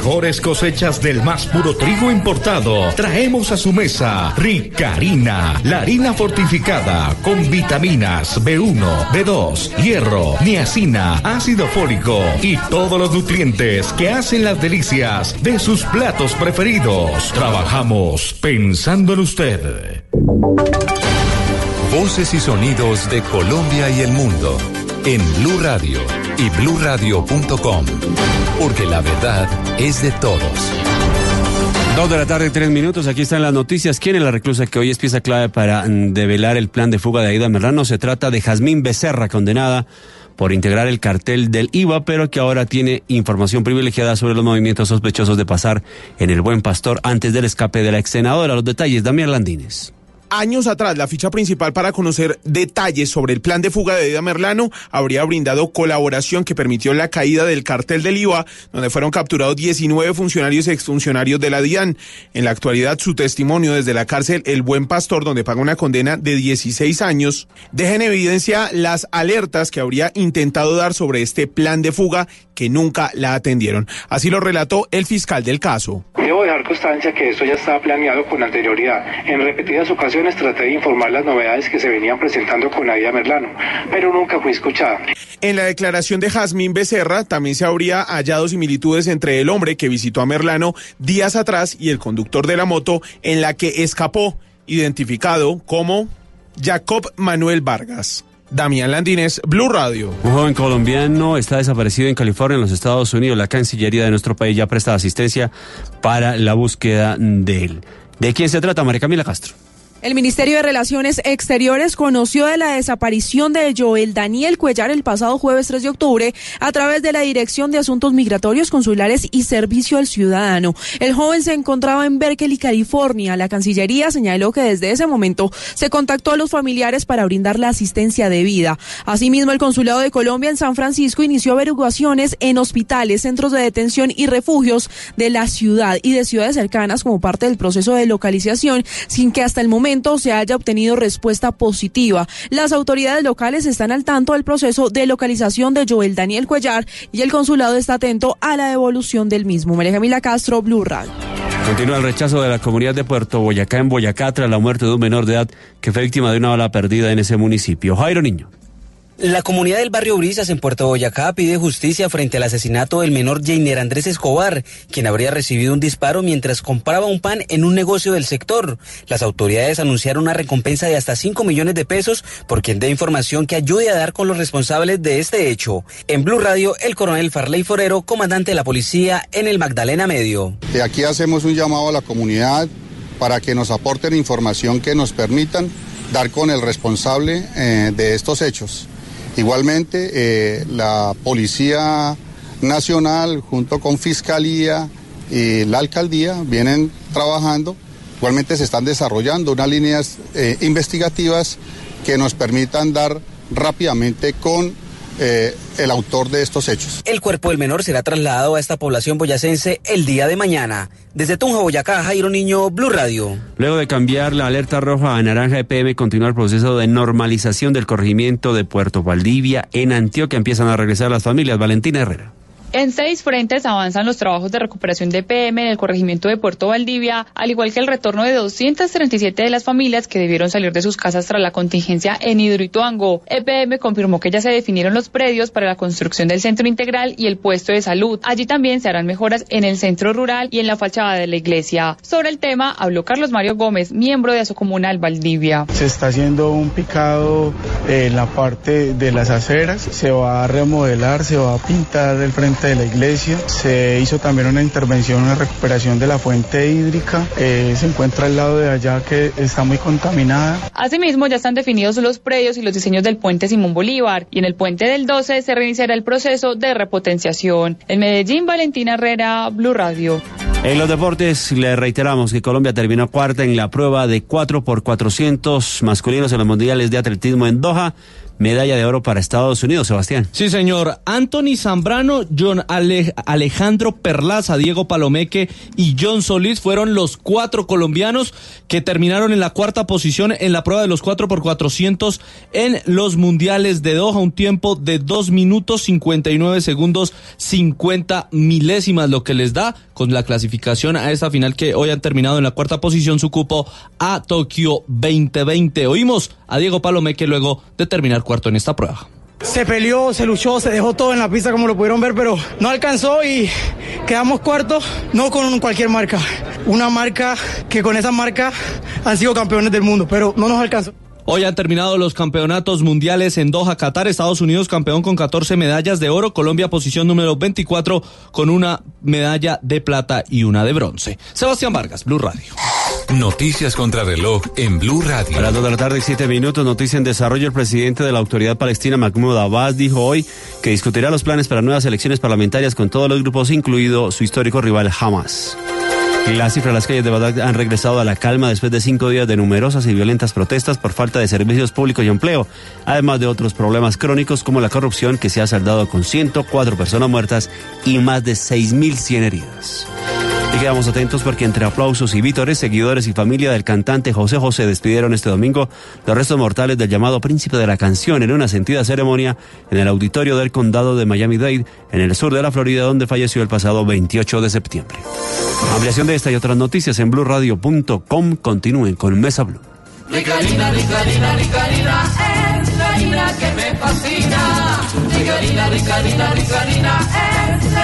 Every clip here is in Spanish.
Mejores cosechas del más puro trigo importado, traemos a su mesa Ricarina, la harina fortificada con vitaminas B1, B2, hierro, niacina, ácido fólico y todos los nutrientes que hacen las delicias de sus platos preferidos. Trabajamos pensando en usted. Voces y sonidos de Colombia y el mundo en Blue Radio y bluradio.com, porque la verdad es de todos. Dos de la tarde, tres minutos. Aquí están las noticias. ¿Quién es la reclusa que hoy es pieza clave para mm, develar el plan de fuga de Aida Merlano? Se trata de Jazmín Becerra, condenada por integrar el cartel del IVA, pero que ahora tiene información privilegiada sobre los movimientos sospechosos de pasar en el Buen Pastor antes del escape de la ex senadora. Los detalles, Damián Landines. Años atrás, la ficha principal para conocer detalles sobre el plan de fuga de Aida Merlano habría brindado colaboración que permitió la caída del cartel del IVA, donde fueron capturados 19 funcionarios y exfuncionarios de la DIAN. En la actualidad, su testimonio desde la cárcel El Buen Pastor, donde paga una condena de 16 años, deja en evidencia las alertas que habría intentado dar sobre este plan de fuga que nunca la atendieron. Así lo relató el fiscal del caso. Debo dejar constancia que esto ya estaba planeado con anterioridad. En repetidas ocasiones traté de informar las novedades que se venían presentando con Aida Merlano, pero nunca fui escuchada. En la declaración de Jazmín Becerra también se habría hallado similitudes entre el hombre que visitó a Merlano días atrás y el conductor de la moto en la que escapó, identificado como Jacob Manuel Vargas. Damián Landines, Blue Radio. Un joven colombiano está desaparecido en California, en los Estados Unidos. La Cancillería de nuestro país ya presta asistencia para la búsqueda de él. ¿De quién se trata, María Camila Castro? El Ministerio de Relaciones Exteriores conoció de la desaparición de Joel Daniel Cuellar el pasado jueves 3 de octubre a través de la Dirección de Asuntos Migratorios, Consulares y Servicio al Ciudadano. El joven se encontraba en Berkeley, California. La Cancillería señaló que desde ese momento se contactó a los familiares para brindar la asistencia debida. Asimismo, el Consulado de Colombia en San Francisco inició averiguaciones en hospitales, centros de detención y refugios de la ciudad y de ciudades cercanas como parte del proceso de localización, sin que hasta el momento se haya obtenido respuesta positiva. Las autoridades locales están al tanto del proceso de localización de Joel Daniel Cuellar y el consulado está atento a la devolución del mismo. María Camila Castro, Blue Radio. Continúa el rechazo de la comunidad de Puerto Boyacá en Boyacá tras la muerte de un menor de edad que fue víctima de una bala perdida en ese municipio. Jairo Niño. La comunidad del barrio Brisas en Puerto Boyacá pide justicia frente al asesinato del menor Jainer Andrés Escobar, quien habría recibido un disparo mientras compraba un pan en un negocio del sector. Las autoridades anunciaron una recompensa de hasta 5 millones de pesos por quien dé información que ayude a dar con los responsables de este hecho. En Blue Radio, el coronel Farley Forero, comandante de la policía en el Magdalena Medio. De aquí hacemos un llamado a la comunidad para que nos aporten información que nos permitan dar con el responsable eh, de estos hechos. Igualmente, eh, la Policía Nacional junto con Fiscalía y la Alcaldía vienen trabajando. Igualmente se están desarrollando unas líneas eh, investigativas que nos permitan dar rápidamente con eh, el autor de estos hechos. El cuerpo del menor será trasladado a esta población boyacense el día de mañana. Desde Tunja, Boyacá, Jairo Niño, Blue Radio. Luego de cambiar la alerta roja a naranja EPM, continúa el proceso de normalización del corregimiento de Puerto Valdivia en Antioquia. Empiezan a regresar las familias. Valentina Herrera. En seis frentes avanzan los trabajos de recuperación de PM en el corregimiento de Puerto Valdivia, al igual que el retorno de 237 de las familias que debieron salir de sus casas tras la contingencia en Hidroituango. EPM confirmó que ya se definieron los predios para la construcción del centro integral y el puesto de salud. Allí también se harán mejoras en el centro rural y en la fachada de la iglesia. Sobre el tema habló Carlos Mario Gómez, miembro de Asocomunal Valdivia. Se está haciendo un picado en la parte de las aceras, se va a remodelar, se va a pintar el frente de la iglesia. Se hizo también una intervención, una recuperación de la fuente hídrica. Eh, se encuentra al lado de allá que está muy contaminada. Asimismo, ya están definidos los predios y los diseños del puente Simón Bolívar. Y en el puente del 12 se reiniciará el proceso de repotenciación. En Medellín, Valentina Herrera, Blue Radio. En los deportes le reiteramos que Colombia terminó cuarta en la prueba de 4 por 400 masculinos en los mundiales de atletismo en Doha. Medalla de oro para Estados Unidos, Sebastián. Sí, señor. Anthony Zambrano, John Ale- Alejandro Perlaza, Diego Palomeque y John Solís fueron los cuatro colombianos que terminaron en la cuarta posición en la prueba de los 4 por 400 en los mundiales de Doha. Un tiempo de 2 minutos 59 segundos 50 milésimas, lo que les da con la clasificación a esta final que hoy han terminado en la cuarta posición su cupo a Tokio 2020. Oímos a Diego Palomeque luego de terminar cuarto en esta prueba. Se peleó, se luchó, se dejó todo en la pista como lo pudieron ver, pero no alcanzó y quedamos cuartos, no con cualquier marca. Una marca que con esa marca han sido campeones del mundo, pero no nos alcanzó. Hoy han terminado los campeonatos mundiales en Doha, Qatar. Estados Unidos campeón con 14 medallas de oro. Colombia posición número 24 con una medalla de plata y una de bronce. Sebastián Vargas, Blue Radio. Noticias contra reloj en Blue Radio. A las 2 de la tarde, 7 minutos, noticia en desarrollo. El presidente de la Autoridad Palestina, Mahmoud Abbas, dijo hoy que discutirá los planes para nuevas elecciones parlamentarias con todos los grupos, incluido su histórico rival Hamas. Las cifras de las calles de Bagdad han regresado a la calma después de cinco días de numerosas y violentas protestas por falta de servicios públicos y empleo, además de otros problemas crónicos como la corrupción que se ha saldado con 104 personas muertas y más de 6.100 heridas. Y quedamos atentos porque entre aplausos y vítores, seguidores y familia del cantante José José despidieron este domingo los restos mortales del llamado príncipe de la canción en una sentida ceremonia en el auditorio del condado de Miami-Dade, en el sur de la Florida, donde falleció el pasado 28 de septiembre. Ampliación de esta y otras noticias en blueradio.com. Continúen con Mesa Blue.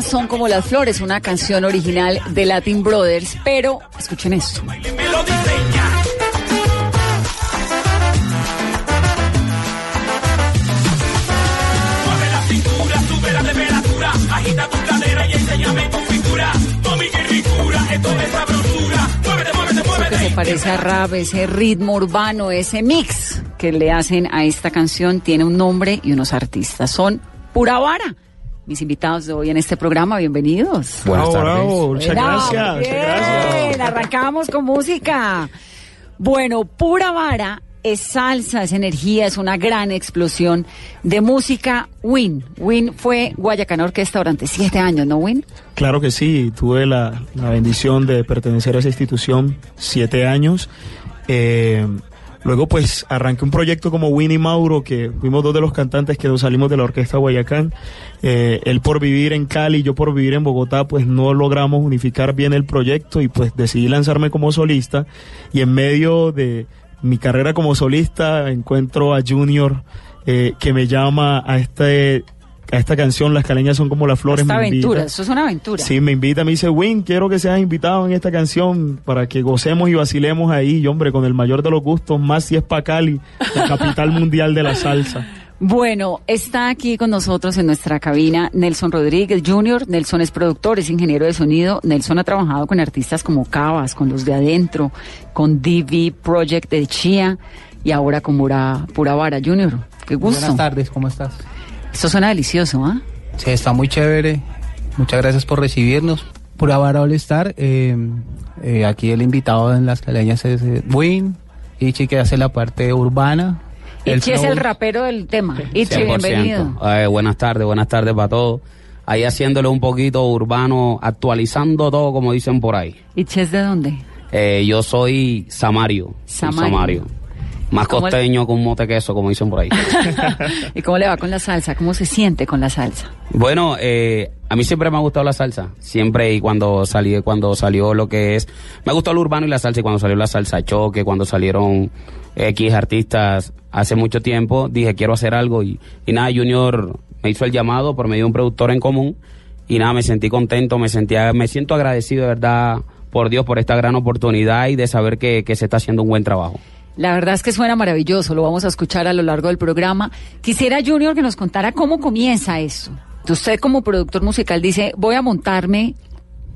Las caleñas son como las flores, una canción original de Latin Brothers, pero escuchen esto. Que se parece a rap, ese ritmo urbano, ese mix que le hacen a esta canción tiene un nombre y unos artistas. Son Pura Vara. Mis invitados de hoy en este programa, bienvenidos. Buenas tardes. Muchas Bravo, gracias. Muchas bien, gracias. Arrancamos con música. Bueno, Pura Vara es salsa, es energía, es una gran explosión de música. Win. Win fue Guayacán Orquesta durante siete años, ¿no, Win? Claro que sí, tuve la, la bendición de pertenecer a esa institución siete años. Eh, luego pues arranqué un proyecto como Winnie Mauro, que fuimos dos de los cantantes que salimos de la orquesta Guayacán. Eh, él por vivir en Cali, yo por vivir en Bogotá, pues no logramos unificar bien el proyecto y pues decidí lanzarme como solista. Y en medio de mi carrera como solista encuentro a Junior eh, que me llama a este esta canción Las caleñas son como las flores. Esta me invita. aventura, eso es una aventura. Sí, me invita, me dice, Win, quiero que seas invitado en esta canción para que gocemos y vacilemos ahí. Y hombre, con el mayor de los gustos, más si es pa' Cali, la capital mundial de la salsa. Bueno, está aquí con nosotros en nuestra cabina Nelson Rodríguez Jr. Nelson es productor, es ingeniero de sonido. Nelson ha trabajado con artistas como Cabas, con los de adentro, con DV Project de Chía y ahora con Pura, Pura Vara Jr. Qué gusto. Buenas tardes, ¿cómo estás? Esto suena delicioso, ¿ah? Sí, está muy chévere. Muchas gracias por recibirnos. Pura Vara All Star. eh, eh, aquí el invitado en las caleñas es eh, Win. Ichi que hace la parte urbana. Ichi es el rapero del tema. Ichi, 100%. bienvenido. Eh, buenas tardes, buenas tardes para todos. Ahí haciéndole un poquito urbano, actualizando todo como dicen por ahí. ¿Ichi es de dónde? Eh, yo soy Samario. soy Samario. Más ¿Cómo el- costeño con un mote queso, como dicen por ahí. ¿Y cómo le va con la salsa? ¿Cómo se siente con la salsa? Bueno, eh, a mí siempre me ha gustado la salsa. Siempre y cuando salí, cuando salió lo que es, me gustó el urbano y la salsa. Y cuando salió la salsa choque, cuando salieron X artistas hace mucho tiempo, dije quiero hacer algo y, y nada, Junior me hizo el llamado por medio de un productor en común y nada, me sentí contento, me sentía, me siento agradecido de verdad por Dios por esta gran oportunidad y de saber que, que se está haciendo un buen trabajo. La verdad es que suena maravilloso, lo vamos a escuchar a lo largo del programa. Quisiera, Junior, que nos contara cómo comienza esto. Usted como productor musical dice, voy a montarme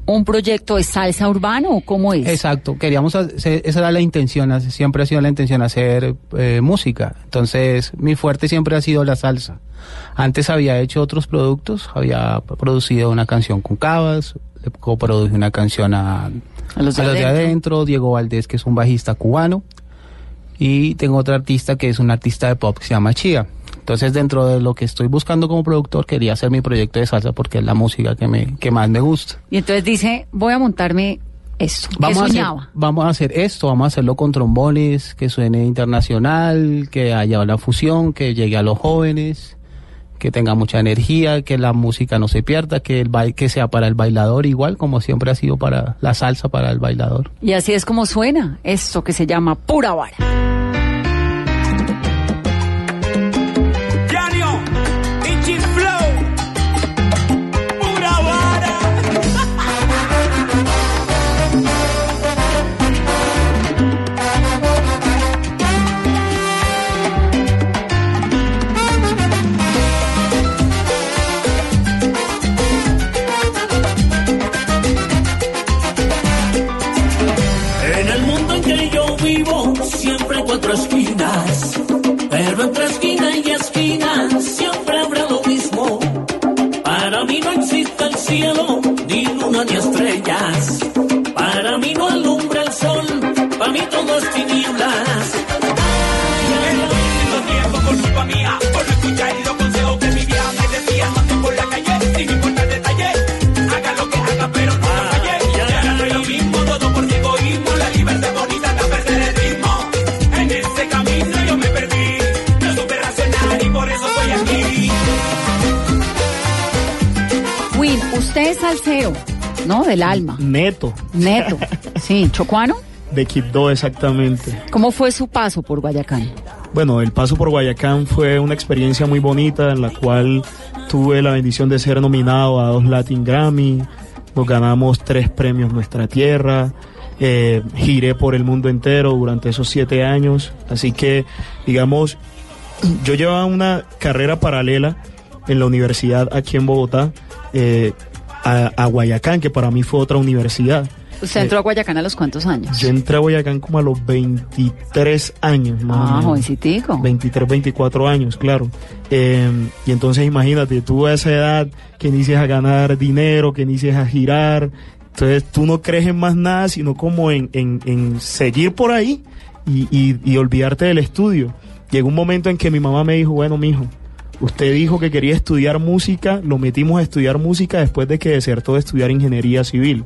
un proyecto de salsa urbano o cómo es? Exacto, queríamos hacer, esa era la intención, siempre ha sido la intención hacer eh, música. Entonces, mi fuerte siempre ha sido la salsa. Antes había hecho otros productos, había producido una canción con Cabas, le coproduje una canción a, A los de adentro. adentro, Diego Valdés, que es un bajista cubano, y tengo otra artista que es un artista de pop que se llama Chía. Entonces, dentro de lo que estoy buscando como productor, quería hacer mi proyecto de salsa porque es la música que, me, que más me gusta. Y entonces dice, voy a montarme esto. ¿Qué Vamos a, hacer, vamos a hacer esto, vamos a hacerlo con trombones, que suene internacional, que haya una fusión, que llegue a los jóvenes, que tenga mucha energía, que la música no se pierda, que el baile, que sea para el bailador igual como siempre ha sido para la salsa para el bailador. Y así es como suena esto que se llama Pura Vara. Ni estrellas. Para mí no alumbra el sol, para mí todo es tinieblas. Perdiendo tiempo por culpa mía, por no escuchar los consejos que mi vieja me decía. Ando por la calle, sin importar detalle. Haga lo que haga, pero no me falle. Ya no es lo mismo, todo por mi egoísmo. La libertad bonita da perder el ritmo. En ese camino yo me perdí. No supe racionar y por eso estoy aquí. Win, usted es salsero, ¿no? Del alma. Neto. Neto. Sí, chocuano. De Quibdó, exactamente. ¿Cómo fue su paso por Guayacán? Bueno, el paso por Guayacán fue una experiencia muy bonita en la cual tuve la bendición de ser nominado a dos Latin Grammy, nos ganamos tres premios Nuestra Tierra, eh, giré por el mundo entero durante esos siete años, así que digamos, yo llevaba una carrera paralela en la universidad aquí en Bogotá, eh, a, a Guayacán, que para mí fue otra universidad. ¿Usted entró a Guayacán a los cuántos años? Yo entré a Guayacán como a los 23 años, más o Ah, menos. jovencitico. 23, 24 años, claro. Eh, y entonces imagínate, tú a esa edad que inicias a ganar dinero, que inicias a girar, entonces tú no crees en más nada, sino como en, en- en seguir por ahí y, y- y olvidarte del estudio. Llegó un momento en que mi mamá me dijo, bueno, mijo, usted dijo que quería estudiar música, lo metimos a estudiar música después de que desertó de estudiar ingeniería civil.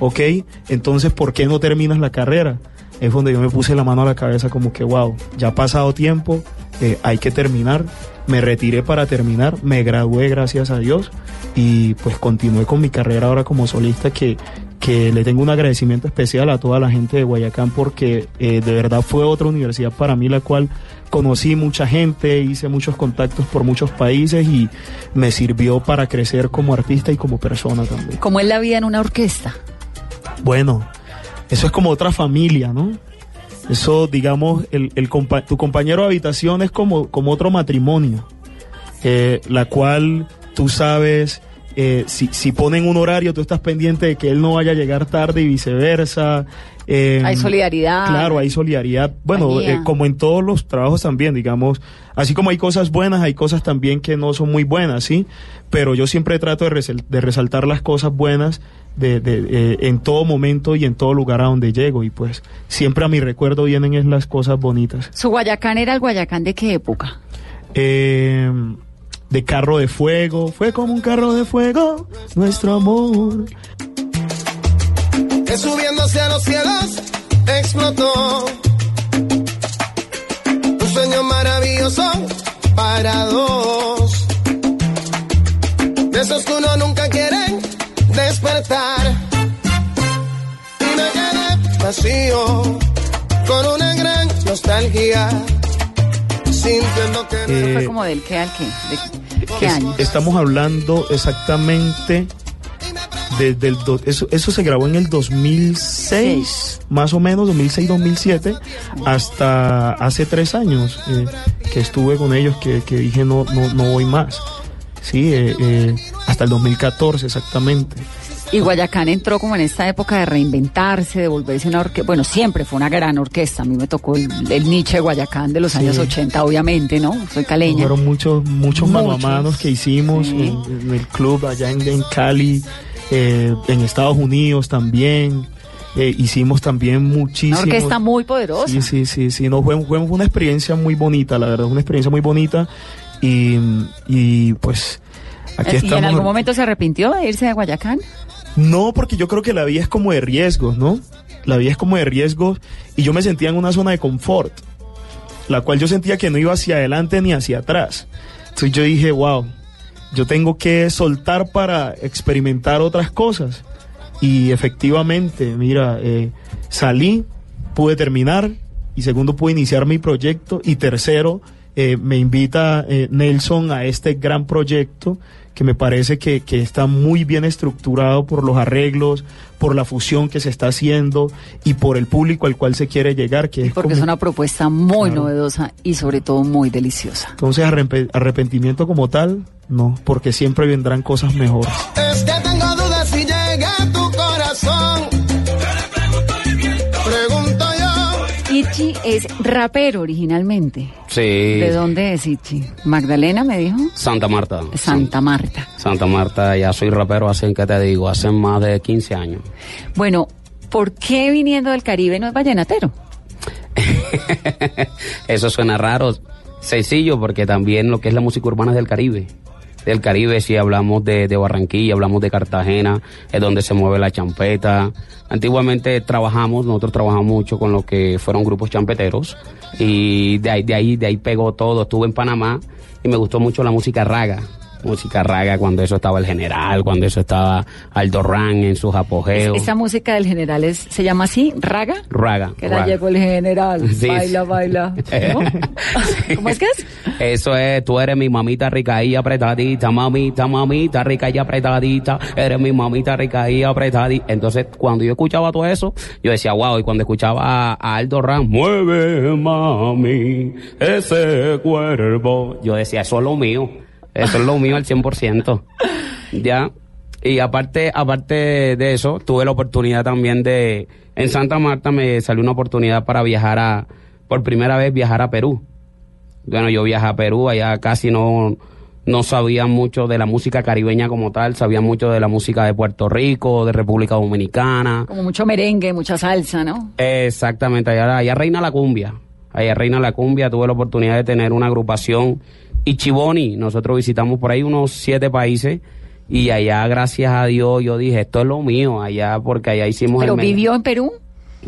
¿Ok? Entonces, ¿por qué no terminas la carrera? Es donde yo me puse la mano a la cabeza como que, wow, ya ha pasado tiempo, eh, hay que terminar. Me retiré para terminar, me gradué gracias a Dios y pues continué con mi carrera ahora como solista que, que le tengo un agradecimiento especial a toda la gente de Guayacán porque eh, de verdad fue otra universidad para mí la cual conocí mucha gente, hice muchos contactos por muchos países y me sirvió para crecer como artista y como persona también. ¿Cómo es la vida en una orquesta? Bueno, eso es como otra familia, ¿no? Eso, digamos, el, el compa- tu compañero de habitación es como, como otro matrimonio, eh, la cual tú sabes, eh, si, si ponen un horario, tú estás pendiente de que él no vaya a llegar tarde y viceversa. eh, Hay solidaridad. Claro, hay solidaridad. Bueno, eh, como en todos los trabajos también, digamos, así como hay cosas buenas, hay cosas también que no son muy buenas, ¿sí? Pero yo siempre trato de, resel- de resaltar las cosas buenas de, de, eh, en todo momento y en todo lugar a donde llego. Y pues siempre a mi recuerdo vienen es las cosas bonitas. ¿Su Guayacán era el Guayacán de qué época? Eh, de carro de fuego, fue como un carro de fuego, nuestro amor. que subiéndose a los cielos explotó. Un sueño maravilloso para dos. De esos que uno nunca quiere despertar. Y me quedé vacío con una gran nostalgia. Sintiendo que Eso fue Eh, como del qué al qué. ¿De qué año? Estamos hablando exactamente desde el do- eso, eso se grabó en el 2006, más o menos 2006-2007, hasta hace tres años eh, que estuve con ellos que, que dije no, no, no voy más. Sí, eh, eh, hasta el 2014 exactamente. Y Guayacán entró como en esta época de reinventarse, de volverse una orquesta. Bueno, siempre fue una gran orquesta. A mí me tocó el, el Nietzsche de Guayacán de los Sí. años 80, obviamente, ¿no? Soy caleña. Fueron muchos, muchos mano a Muchos, manos que hicimos en, en el club allá en, en Cali, eh, en Estados Unidos también. Eh, hicimos también muchísimo. Una orquesta muy poderosa. Sí, sí, sí, sí. No, fue, fue una experiencia muy bonita, la verdad, una experiencia muy bonita. Y, y pues aquí ¿Y estamos. en algún momento se arrepintió de irse de Guayacán? No, porque yo creo que la vida es como de riesgos, ¿no? La vida es como de riesgos y yo me sentía en una zona de confort, la cual yo sentía que no iba hacia adelante ni hacia atrás. Entonces yo dije, wow, yo tengo que soltar para experimentar otras cosas. Y efectivamente, mira, eh, salí, pude terminar y segundo pude iniciar mi proyecto y tercero eh, me invita eh, Nelson a este gran proyecto que me parece que, que está muy bien estructurado por los arreglos, por la fusión que se está haciendo y por el público al cual se quiere llegar, que es Porque como- es una propuesta muy novedosa y sobre todo muy deliciosa. entonces arrepe- arrepentimiento como tal, no, porque siempre vendrán cosas mejores. Es que tengo Ichi es rapero originalmente. Sí. ¿De dónde es Ichi? Magdalena me dijo. Santa Marta. Santa Marta. Santa Marta, ya soy rapero hace, ¿qué te digo? Hace más de 15 años. Bueno, ¿por qué viniendo del Caribe no es vallenatero? Eso suena raro, sencillo, porque también lo que es la música urbana es del Caribe. Del Caribe, si hablamos de, de Barranquilla, hablamos de Cartagena, es donde se mueve la champeta. Antiguamente trabajamos, nosotros trabajamos mucho con lo que fueron grupos champeteros y de ahí, de ahí, de ahí pegó todo. Estuve en Panamá y me gustó mucho la música raga. Música raga cuando eso estaba el general, cuando eso estaba Aldo Ran en sus apogeos. Esa música del general es, se llama así, raga. Raga. Que la llegó el general. Sí, baila, sí. baila. ¿No? ¿Cómo es que es? Eso es, tú eres mi mamita rica y apretadita, mamita, mamita rica y apretadita, eres mi mamita rica y apretadita. Entonces, cuando yo escuchaba todo eso, yo decía, wow, y cuando escuchaba a, Aldo Ram, mueve mami, ese cuerpo, yo decía, eso es lo mío, eso es lo mío al 100%. Ya. Y aparte, aparte de eso, tuve la oportunidad también de, en Santa Marta me salió una oportunidad para viajar a, por primera vez viajar a Perú. Bueno, yo viajé a Perú, allá casi no, no sabía mucho de la música caribeña como tal, sabía mucho de la música de Puerto Rico, de República Dominicana. Como mucho merengue, mucha salsa, ¿no? Exactamente, allá, allá reina la cumbia. Allá reina la cumbia, tuve la oportunidad de tener una agrupación Ichiboni. Nosotros visitamos por ahí unos siete países y allá, gracias a Dios, yo dije, esto es lo mío, allá, porque allá hicimos Pero el... vivió en Perú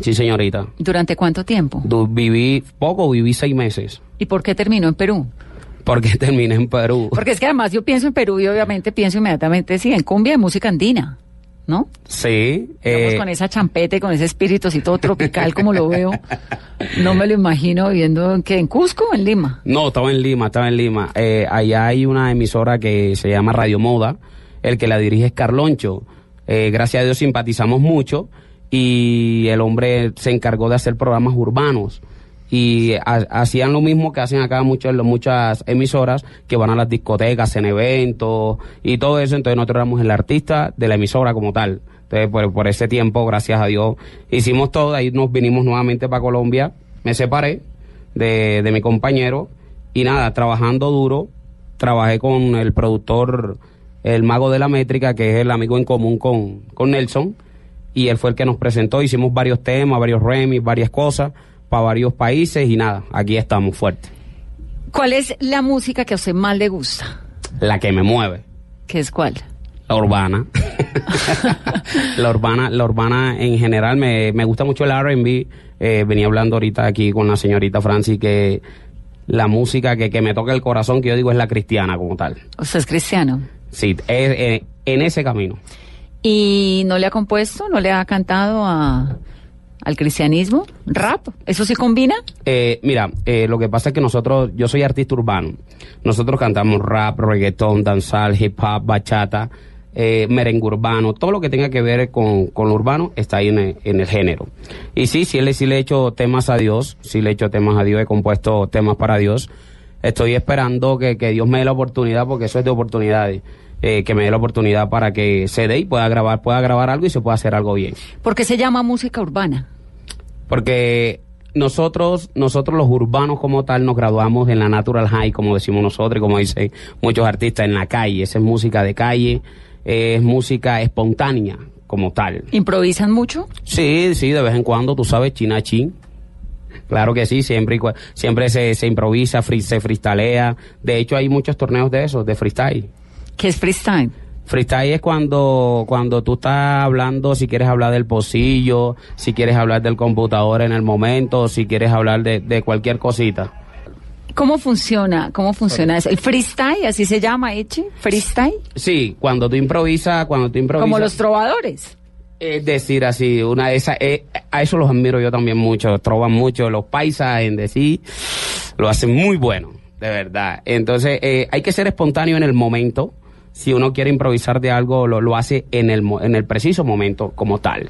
Sí, señorita. durante cuánto tiempo? Du- Viví poco, viví seis meses. ¿Y por qué terminó en Perú? Porque terminé en Perú. Porque es que además yo pienso en Perú y obviamente pienso inmediatamente, sí, en cumbia de música andina, ¿no? Sí. Digamos, eh, con esa champeta y con ese espíritu así todo tropical como lo veo. No me lo imagino viviendo en, ¿qué, en Cusco o en Lima. No, estaba en Lima, estaba en Lima. Eh, allá hay una emisora que se llama Radio Moda. El que la dirige es Carloncho. Eh, gracias a Dios simpatizamos mucho y el hombre se encargó de hacer programas urbanos. Y ha- hacían lo mismo que hacen acá muchas, muchas emisoras que van a las discotecas, en eventos y todo eso. Entonces nosotros éramos el artista de la emisora como tal. Entonces por, por ese tiempo, gracias a Dios, hicimos todo. Ahí nos vinimos nuevamente para Colombia. Me separé de, de mi compañero y nada, trabajando duro, trabajé con el productor, el mago de la métrica, que es el amigo en común con, con Nelson, y él fue el que nos presentó, hicimos varios temas, varios remix, varias cosas para varios países y nada, aquí estamos fuertes. ¿Cuál es la música que a usted más le gusta? La que me mueve, ¿Qué es cuál? la urbana. la urbana, la urbana en general, me, me gusta mucho el R&B, eh, venía hablando ahorita aquí con la señorita Francis que la música que, que me toca el corazón, que yo digo es la cristiana como tal. ¿Usted es cristiano? Sí, es, eh, en ese camino. ¿Y no le ha compuesto, no le ha cantado a, al cristianismo? ¿Rap? ¿Eso sí combina? Eh, mira, eh, lo que pasa es que nosotros, yo soy artista urbano. Nosotros cantamos rap, reggaetón, danzal, hip hop, bachata, eh, merengue urbano, todo lo que tenga que ver con, con lo urbano está ahí en el, en el género. Y sí, sí le, sí le he hecho temas a Dios, sí le he hecho temas a Dios, he compuesto temas para Dios. Estoy esperando que, que Dios me dé la oportunidad porque eso es de oportunidades. eh, que me dé la oportunidad para que se dé y pueda grabar, pueda grabar algo y se pueda hacer algo bien. ¿Por qué se llama música urbana? Porque nosotros, nosotros los urbanos como tal, nos graduamos en la Natural High, como decimos nosotros y como dicen muchos artistas, en la calle. Esa es música de calle, es música espontánea como tal. ¿Improvisan mucho? Sí, sí, de vez en cuando, tú sabes, china chin. Claro que sí, siempre, siempre se, se improvisa, free- se freestalea. De hecho, hay muchos torneos de esos, de freestyle. ¿Qué es freestyle? Freestyle es cuando, cuando tú estás hablando, si quieres hablar del pocillo, si quieres hablar del computador en el momento, si quieres hablar de, de cualquier cosita. ¿Cómo funciona? ¿Cómo funciona eso? ¿El freestyle? ¿Así se llama, Eche? ¿Freestyle? Sí, cuando tú improvisas, cuando tú improvisas. Como los trovadores. Es decir, así, una de esas, eh, a eso los admiro yo también mucho, troban mucho, los paisas en decir, lo hacen muy bueno, de verdad. Entonces, eh, hay que ser espontáneo en el momento, si uno quiere improvisar de algo, lo, lo hace en el, en el preciso momento como tal.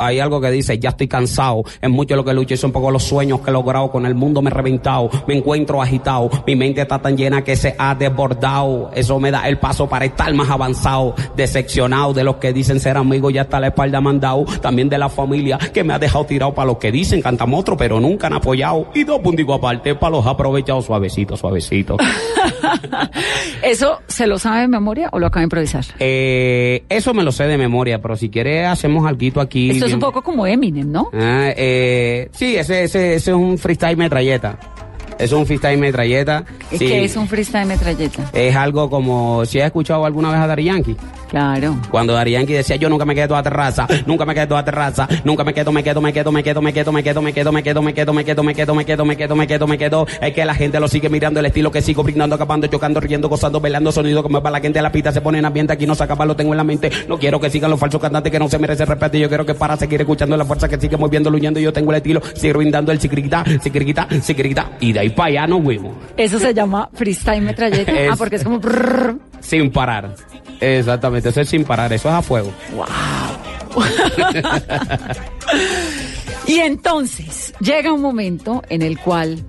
Hay algo que dice, ya estoy cansado, es mucho lo que lucho y son pocos los sueños que he logrado, con el mundo me he reventado, me encuentro agitado, mi mente está tan llena que se ha desbordado, eso me da el paso para estar más avanzado, decepcionado de los que dicen ser amigos, ya está la espalda mandado, también de la familia que me ha dejado tirado para los que dicen cantamos otro, pero nunca han apoyado, y dos punticos aparte para los aprovechados, suavecito, suavecito. ¿Eso se lo sabe de memoria o lo acaba de improvisar? Eh, eso me lo sé de memoria, pero si quieres hacemos algo aquí. Esto es un poco como Eminem, ¿no? Ah, eh, sí, ese, ese, ese es un freestyle metralleta. Es un freestyle metralleta. Sí. ¿Qué es un freestyle metralleta? Es algo como, si has escuchado alguna vez a Dari Yankee. Claro. Cuando Dari Yankee decía, yo nunca me quedo a terraza, nunca me quedo a terraza, nunca me quedo, me quedo, me quedo, me quedo, me quedo, me quedo, me quedo, me quedo, me quedo, me quedo, me quedo, me quedo, me quedo, me quedo, me quedo. Es que la gente lo sigue mirando el estilo que sigo brindando, acabando, chocando, riendo, gozando, bailando, sonido como para la gente la pista se pone en ambiente, aquí no se acaba, lo tengo en la mente. No quiero que sigan los falsos cantantes que no se merecen respeto, yo quiero que para seguir escuchando la fuerza que sigue moviendo, luñando, yo tengo el estilo, sigo brindando el sicriquita, sicriquita, sicriquita, y de ahí para allá fuimos. Eso se llama freestyle metralleta. Es- Ah, porque es como... brrr. Sin parar. Exactamente, eso es sin parar, eso es a fuego. Y entonces llega un momento en el cual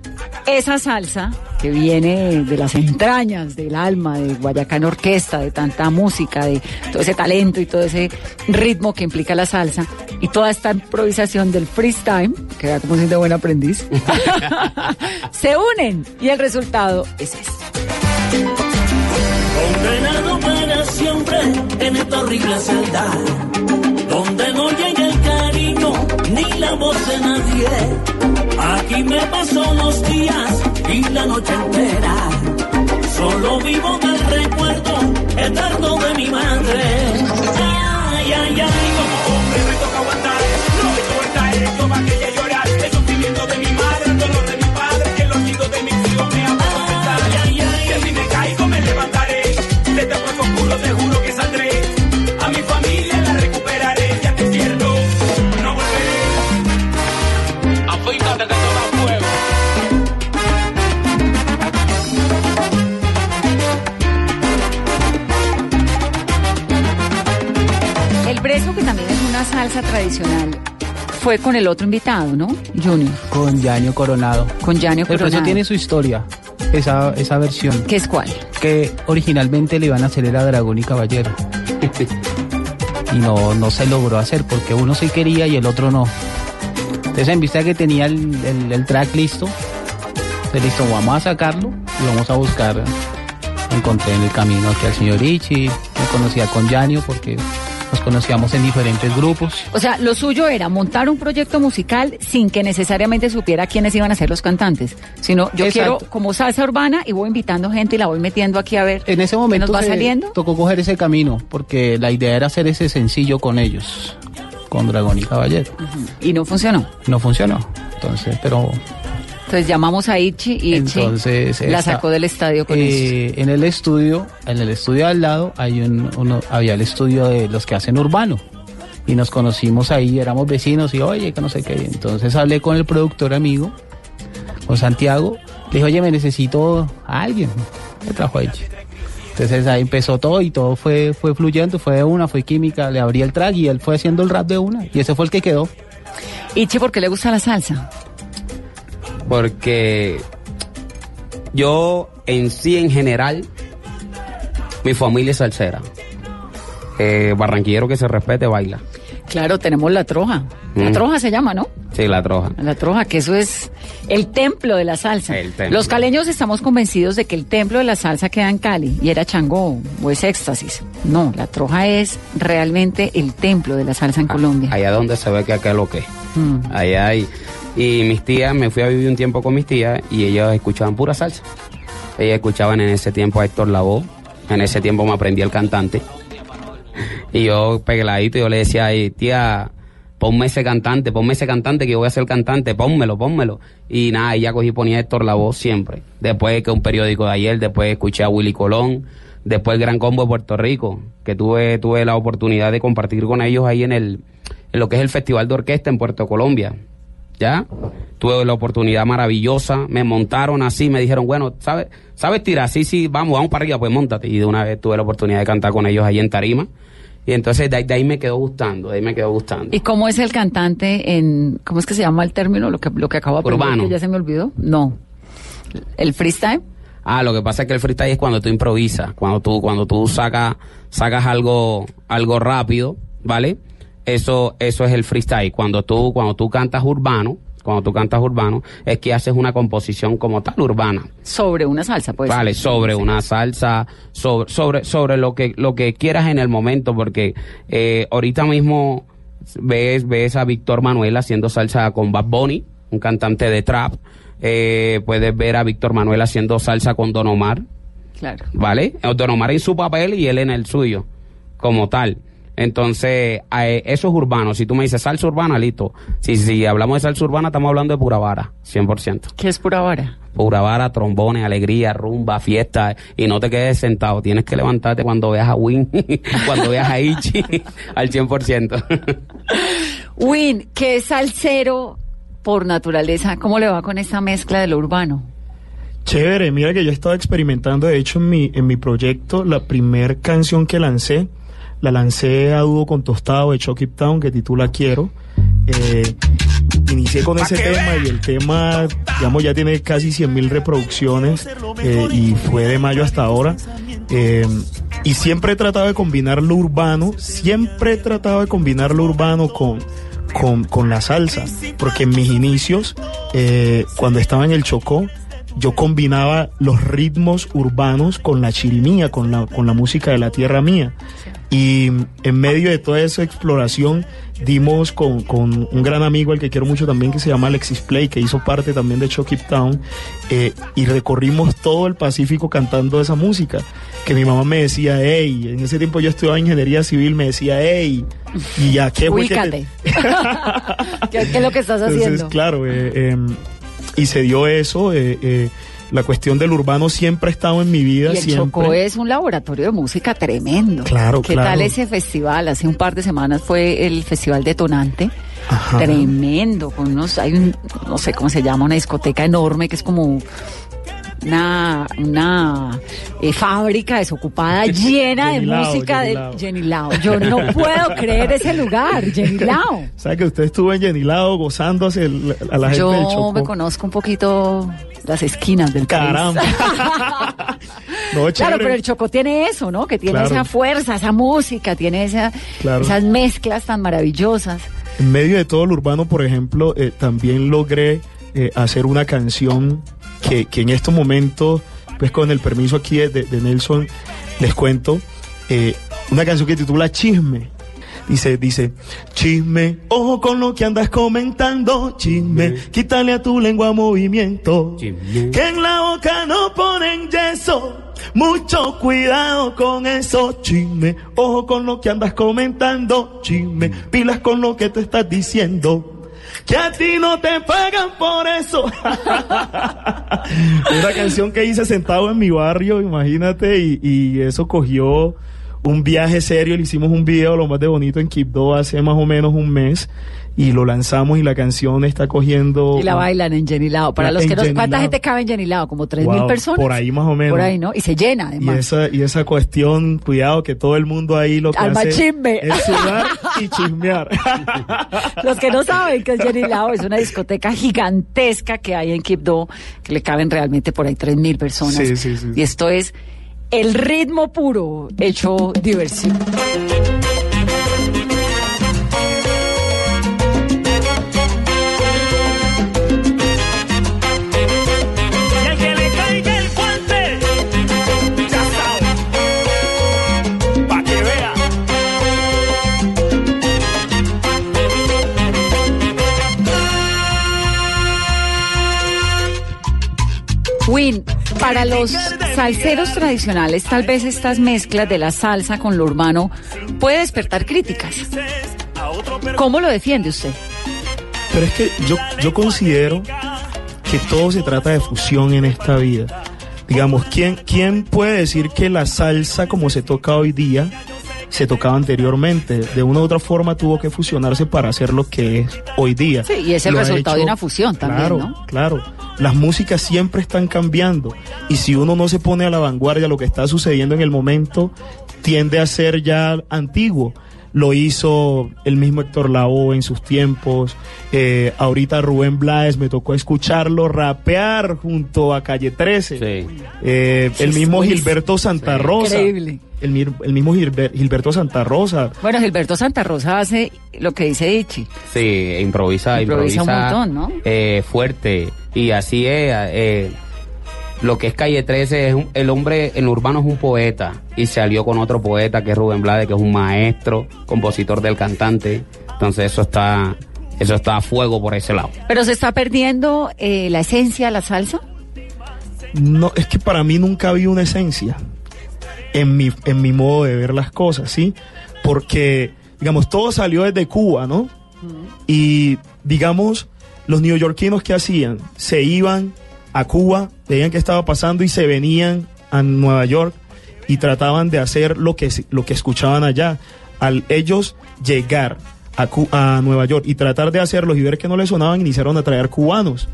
esa salsa que viene de las entrañas del alma de Guayacán Orquesta, de tanta música, de todo ese talento y todo ese ritmo que implica la salsa y toda esta improvisación del freestyle, que da como siendo buen aprendiz, se unen y el resultado es este. Condenado para siempre en esta horrible celda, ni la voz de nadie. Aquí me paso los días y la noche entera, solo vivo del recuerdo eterno de mi madre. Ay, ay, ay, salsa tradicional, fue con el otro invitado, ¿no? Junior. Con Yanio Coronado. Con Yanio El precio Coronado. tiene su historia, esa, esa versión. ¿Qué es cuál? Que originalmente le iban a hacer era Dragón y Caballero. y no, no se logró hacer porque uno sí quería y el otro no. Entonces en vista que tenía el, el- el track listo, pues listo, vamos a sacarlo y vamos a buscar. Encontré en el camino aquí al señor Ichi, me conocía con Yanio porque nos conocíamos en diferentes grupos. O sea, lo suyo era montar un proyecto musical sin que necesariamente supiera quiénes iban a ser los cantantes, sino yo Exacto. quiero como salsa urbana y voy invitando gente y la voy metiendo aquí a ver En ese momento nos va se- saliendo. tocó coger ese camino porque la idea era hacer ese sencillo con ellos, con Dragón y Caballero. Y no funcionó. No funcionó. Entonces, pero Entonces llamamos a Ichi y Ichi entonces la esta- sacó del estadio con eso. eh, en el estudio, en el estudio al lado hay un, uno, había el estudio de los que hacen urbano y nos conocimos ahí, éramos vecinos y oye que no sé qué. Entonces hablé con el productor amigo, con Santiago, le dije oye me necesito a alguien, me trajo a Ichi. Entonces ahí empezó todo y todo fue, fue fluyendo, fue de una, fue química, le abrí el track y él fue haciendo el rap de una y ese fue el que quedó. Ichi, ¿por qué le gusta la salsa? Porque yo en sí, en general, Mi familia es salsera. Eh, barranquillero que se respete baila. Claro, tenemos la troja. La Mm. troja se llama, ¿no? Sí, la troja. La troja, que eso es el templo de la salsa. El templo. Los caleños estamos convencidos de que el templo de la salsa queda en Cali y era Changó o es éxtasis. No, la troja es realmente el templo de la salsa en Colombia. Allá donde se ve que acá es lo que. Mm. Allá hay. Y mis tías, me fui a vivir un tiempo con mis tías y ellas escuchaban pura salsa. Ellas escuchaban en ese tiempo a Héctor Lavoe. En ese tiempo me aprendí el cantante. Y yo, pegueladito, yo le decía, "Ay, tía, ponme ese cantante, ponme ese cantante que yo voy a ser cantante, pónmelo, pónmelo. Y nada, ella cogí y ponía Héctor Lavoe siempre. Después que un periódico de ayer, después escuché a Willy Colón, después el Gran Combo de Puerto Rico, que tuve, tuve la oportunidad de compartir con ellos ahí en el, en lo que es el Festival de Orquesta en Puerto Colombia. ¿Ya? Tuve la oportunidad maravillosa, me montaron así, me dijeron, bueno, ¿sabes, ¿sabes tirar? Sí, sí, vamos, vamos para arriba, pues montate. Y de una vez tuve la oportunidad de cantar con ellos ahí en Tarima. Y entonces de, ahí- de ahí me quedó gustando, de ahí me quedó gustando. ¿Y cómo es el cantante en, cómo es que se llama el término, lo que, lo que acabo de aprender, Urbano. que ya se me olvidó? No. ¿El freestyle? Ah, lo que pasa es que el freestyle es cuando tú improvisas, cuando tú, cuando tú sacas, sacas algo, algo rápido, ¿vale? Eso, eso es el freestyle. Cuando tú, cuando tú cantas urbano, cuando tú cantas urbano, es que haces una composición como tal urbana. Sobre una salsa, pues. Vale, sobre una salsa, sobre, sobre, sobre lo que, lo que quieras en el momento, porque eh, ahorita mismo ves, ves a Víctor Manuel haciendo salsa con Bad Bunny, un cantante de trap. Eh, puedes ver a Víctor Manuel haciendo salsa con Don Omar, Claro. ¿vale? Don Omar en su papel y él en el suyo, como tal. Entonces, eso es urbano. Si tú me dices salsa urbana, listo. Si, si hablamos de salsa urbana, estamos hablando de pura vara, 100%. ¿Qué es pura vara? Pura vara, trombones, alegría, rumba, fiesta. Y no te quedes sentado. Tienes que levantarte cuando veas a Win, cuando veas a Ichi, al 100%. Win, que es salsero por naturaleza, ¿cómo le va con esta mezcla de lo urbano? Chévere, mira que yo he estado experimentando, de hecho, en mi, en mi proyecto, la primer canción que lancé, la lancé a dúo con Tostado de Chucky Town, que titula Quiero. Eh, inicié con ese tema y el tema, digamos, ya tiene casi 100 mil reproducciones eh, y fue de mayo hasta ahora. Eh, y siempre he tratado de combinar lo urbano, siempre he tratado de combinar lo urbano con, con, con la salsa, porque en mis inicios, eh, cuando estaba en el Chocó, yo combinaba los ritmos urbanos con la chirimía, con la, con la música de la tierra mía. Y en medio de toda esa exploración dimos con, con un gran amigo al que quiero mucho también que se llama Alexis Play, que hizo parte también de Chucky Town, eh, y recorrimos todo el Pacífico cantando esa música. Que mi mamá me decía, hey, en ese tiempo yo estudiaba ingeniería civil, me decía, hey, y ya qué fue que te- Ubícate. ¿Qué, es lo que estás entonces, haciendo? claro, eh, eh, y se dio eso. eh, eh, la cuestión del urbano siempre ha estado en mi vida. Y el siempre. Chocó es un laboratorio de música tremendo. Claro, ¿Qué claro. tal ese festival? Hace un par de semanas fue el Festival Detonante. Ajá. Tremendo, con unos, hay un, no sé cómo se llama, una discoteca enorme que es como una, una eh, fábrica desocupada llena de Jenny Lao, música Jenny de Lao. Jenny Lao. Yo no puedo creer ese lugar, Jenny Lao. ¿Sabe que usted estuvo en Yenilado gozando hacia el- a la gente del Yo Chocó? me conozco un poquito las esquinas del país. Caramba. No, Claro, pero el Chocó tiene eso, ¿no? Que tiene Claro. esa fuerza, esa música, tiene esa, Claro. esas mezclas tan maravillosas. En medio de todo lo urbano, por ejemplo, eh, también logré eh, hacer una canción que, que en estos momentos, pues con el permiso aquí de, Nelson, les cuento, eh, una canción que titula Chisme. Dice, dice, chisme, ojo con lo que andas comentando, chisme, quítale a tu lengua movimiento, que en la boca no ponen yeso, mucho cuidado con eso, chisme, ojo con lo que andas comentando, chisme, pilas con lo que te estás diciendo, que a ti no te pagan por eso. Una canción que hice sentado en mi barrio, imagínate, y, eso cogió un viaje serio, le hicimos un video lo más de bonito en Quibdó hace más o menos un mes y lo lanzamos y la canción está cogiendo Y la bailan en Jenny Lao. Para los que no, ¿cuánta Lao. gente cabe en Jenny Lao? Como tres mil Wow, personas. por ahí más o menos. Por ahí, ¿no? Y se llena, y además. esa, y esa cuestión, cuidado que todo el mundo ahí lo que Alma hace chisme. es sudar y chismear. Los que no saben que es es una discoteca gigantesca que hay en Quibdó, que le caben realmente por ahí tres mil personas. Sí, sí, sí. Y esto es el ritmo puro hecho diversión. Win, para los salseros tradicionales, tal vez estas mezclas de la salsa con lo urbano puede despertar críticas. ¿Cómo lo defiende usted? Pero es que yo, yo considero que todo se trata de fusión en esta vida. Digamos, ¿quién, ¿quién puede decir que la salsa como se toca hoy día se tocaba anteriormente? De una u otra forma tuvo que fusionarse para hacer lo que es hoy día. Sí, y es el Lo resultado de una fusión también, claro, ¿no? Claro, las músicas siempre están cambiando y si uno no se pone a la vanguardia lo que está sucediendo en el momento tiende a ser ya antiguo. Lo hizo el mismo Héctor Lavoe en sus tiempos. eh, ahorita Rubén Blades me tocó escucharlo rapear junto a Calle 13. Eh, el Sí, mismo. Gilberto Santa Sí. Rosa. Increíble. El, mismo Gilber- Gilberto Santa Rosa. Bueno, Gilberto Santa Rosa hace lo que dice Ichi. Sí, improvisa, Improvisa improvisa, un montón, ¿no? eh, fuerte. Y así es. eh, lo que es Calle 13, es un- el hombre, el urbano es un poeta. Y salió con otro poeta que es Rubén Blades, que es un maestro, compositor del cantante. Entonces eso está, eso está a fuego por ese lado. Pero se está perdiendo eh, la esencia de la salsa. No, es que para mí nunca había una esencia en mi, en mi modo de ver las cosas, ¿sí? Porque, digamos, todo salió desde Cuba, ¿no? Y, digamos, los neoyorquinos que hacían, se iban a Cuba, veían qué estaba pasando y se venían a Nueva York y trataban de hacer lo que, lo que escuchaban allá. Al ellos llegar a, a Nueva York y tratar de hacerlos y ver que no les sonaban, iniciaron a traer cubanos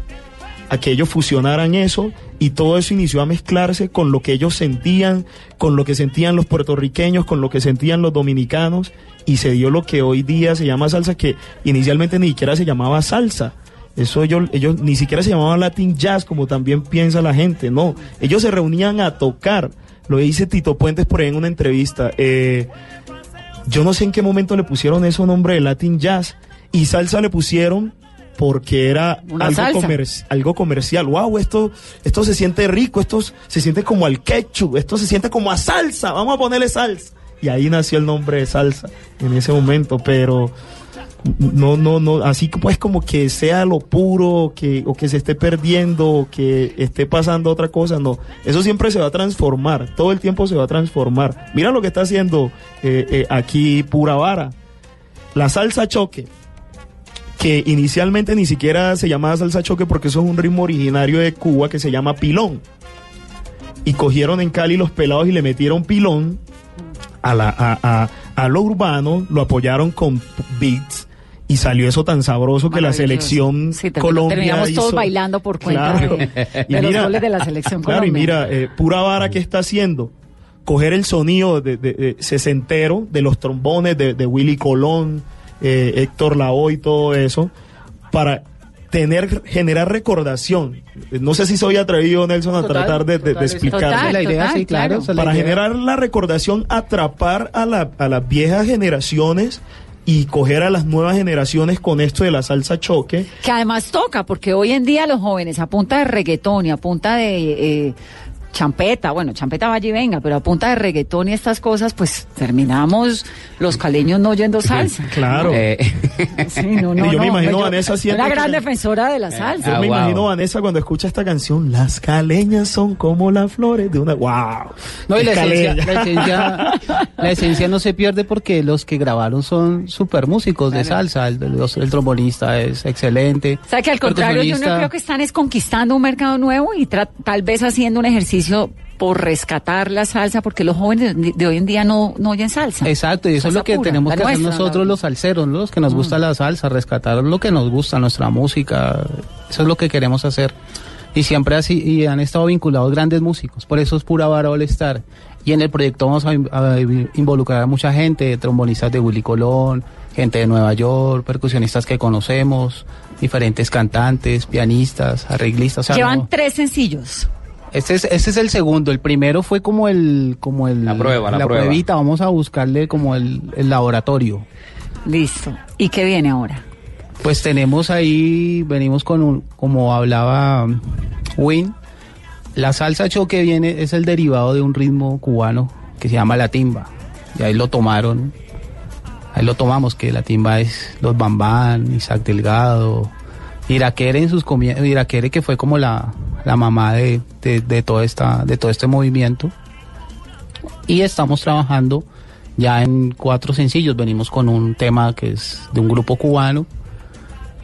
a que ellos fusionaran eso y todo eso inició a mezclarse con lo que ellos sentían, con lo que sentían los puertorriqueños, con lo que sentían los dominicanos y se dio lo que hoy día se llama salsa que inicialmente ni siquiera se llamaba salsa. Eso ellos, ellos ni siquiera se llamaba Latin Jazz como también piensa la gente, no. Ellos se reunían a tocar. Lo dice Tito Puentes por ahí en una entrevista. Eh, yo no sé en qué momento le pusieron eso nombre de Latin Jazz y salsa le pusieron porque era algo, comer- algo comercial. Wow, esto, esto se siente rico, esto se siente como al ketchup, esto se siente como a salsa, vamos a ponerle salsa. Y ahí nació el nombre de salsa en ese momento, pero no, no, no, así pues como que sea lo puro, que, o que se esté perdiendo, o que esté pasando otra cosa, no. Eso siempre se va a transformar, todo el tiempo se va a transformar. Mira lo que está haciendo eh, eh, aquí Pura Vara. La salsa choque, que inicialmente ni siquiera se llamaba salsa choque porque eso es un ritmo originario de Cuba que se llama pilón. Y cogieron en Cali los pelados y le metieron pilón a, la, a, a- a lo urbano, lo apoyaron con beats y salió eso tan sabroso que la selección Sí, Colombia terminamos todos bailando por cuenta Claro. de, Y los goles de la selección Claro, y colombiana. mira, eh, Pura Vara, ¿qué está haciendo? Coger el sonido de, de- de sesentero, de los trombones de Willy Colón, eh, Héctor Lavoe y todo eso, para tener, generar recordación. No sé si soy atrevido, Nelson, a Total, tratar de, de- de total, explicarlo. total, La idea, total, sí, claro, claro. esa es la Para idea. generar la recordación, atrapar a, la- a las viejas generaciones y coger a las nuevas generaciones con esto de la salsa choque. Que además toca, porque hoy en día los jóvenes a punta de reggaetón y a punta de eh, champeta, bueno, champeta vaya y venga, pero a punta de reggaetón y estas cosas, pues terminamos los caleños no oyendo salsa. Claro. Sí, no, no, Y yo me no, imagino yo- a Vanessa haciendo Una gran que- defensora de la salsa. Yo me imagino a Vanessa cuando escucha esta canción, las caleñas son como las flores de una... ¡Wow! No, y la Es esencia, la, esencia, la esencia no se pierde porque los que grabaron son super músicos de salsa. El, los- el trombonista es excelente. O sea que al contrario, yo no creo que están es conquistando un mercado nuevo y tal vez haciendo un ejercicio por rescatar la salsa, porque los jóvenes de, hoy en día no, no oyen salsa. Exacto, y eso es lo que pura, tenemos que hacer nosotros la- los salseros, los que nos Mm. gusta la salsa, rescatar lo que nos gusta, nuestra música. Eso es lo que queremos hacer. Y siempre así, y han estado vinculados grandes músicos, por eso es pura vara All Star. Y en el proyecto vamos a, in- a involucrar a mucha gente, trombonistas de Willy Colón, gente de Nueva York, percusionistas que conocemos, diferentes cantantes, pianistas, arreglistas. o sea, Llevan no- tres sencillos. Este es, este es el segundo. El primero fue como el, como el, La prueba, la prueba. pruebita. Vamos a buscarle como el, el laboratorio. Listo. ¿Y qué viene ahora? Pues tenemos ahí, venimos con un, como hablaba Win, la salsa choque viene, es el derivado de un ritmo cubano que se llama la timba. Y ahí lo tomaron, ahí lo tomamos, que la timba es los Bambán, Isaac Delgado, Iraquere en sus comienzos, Iraquere que fue como la, la mamá de, de, de toda esta, de todo este movimiento. Y estamos trabajando ya en cuatro sencillos. Venimos con un tema que es de un grupo cubano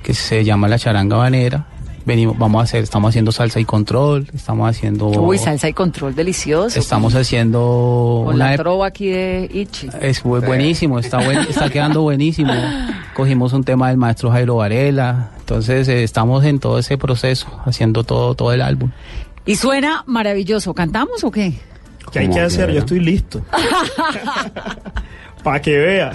que se llama La Charanga Banera. Venimos, vamos a hacer, estamos haciendo salsa y control, estamos haciendo, Uy, salsa y control delicioso. estamos haciendo Con una la trova aquí de Ichi. es bu- buenísimo, está buen- está quedando buenísimo. Cogimos un tema del maestro Jairo Varela, entonces eh, estamos en todo ese proceso, haciendo todo, todo el álbum. Y suena maravilloso. ¿Cantamos o qué? ¿Qué hay que hacer? Yo estoy listo. Para que vea.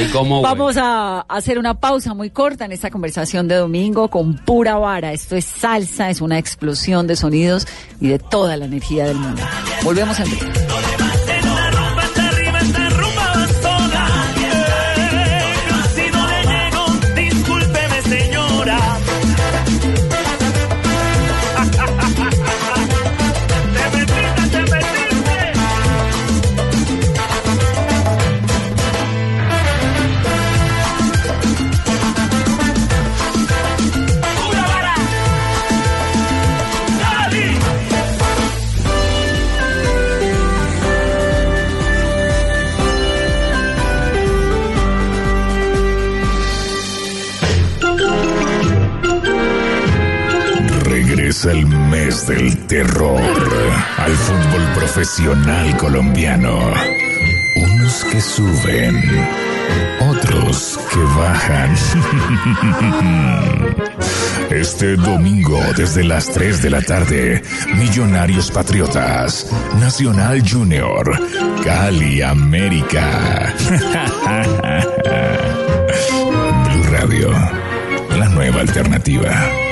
¿Y cómo? Vamos a hacer una pausa muy corta en esta conversación de domingo con pura vara. Esto es salsa, es una explosión de sonidos y de toda la energía del mundo. Volvemos en breve. Regresa el mes del terror al fútbol profesional colombiano. Unos que suben, otros que bajan. Este domingo desde las 3 de la tarde, Millonarios Patriotas, Nacional Junior, Cali América. Blue Radio, la nueva alternativa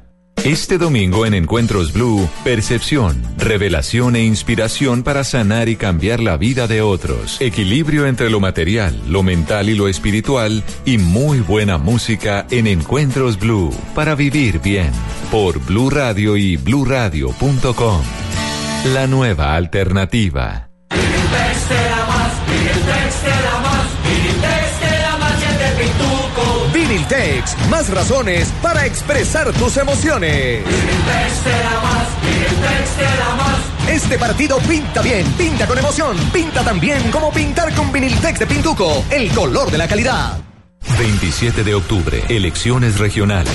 Este domingo en Encuentros Blue, percepción, revelación e inspiración para sanar y cambiar la vida de otros. Equilibrio entre lo material, lo mental y lo espiritual y muy buena música en Encuentros Blue para vivir bien por Blue Radio y bluradio.com. La nueva alternativa. Más razones para expresar tus emociones. Viniltex te da más, te. Este partido pinta bien, pinta con emoción, pinta tan bien como pintar con Viniltex de Pintuco, el color de la calidad. 27 de octubre, elecciones regionales.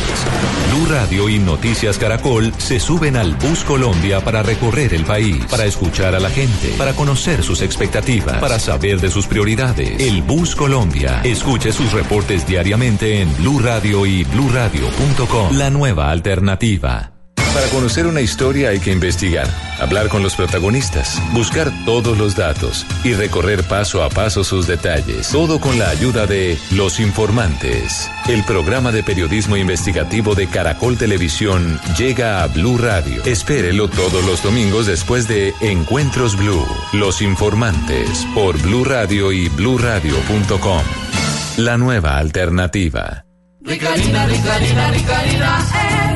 Radio y Noticias Caracol se suben al Bus Colombia para recorrer el país, para escuchar a la gente, para conocer sus expectativas, para saber de sus prioridades. El Bus Colombia. Escuche sus reportes diariamente en Blue Radio y bluradio.com. La nueva alternativa. Para conocer una historia hay que investigar, hablar con los protagonistas, buscar todos los datos y recorrer paso a paso sus detalles. Todo con la ayuda de Los Informantes. El programa de periodismo investigativo de Caracol Televisión llega a Blue Radio. Espérelo todos los domingos después de Encuentros Blue. Los Informantes por Blue Radio y bluradio.com. La nueva alternativa. Rica harina, rica harina, rica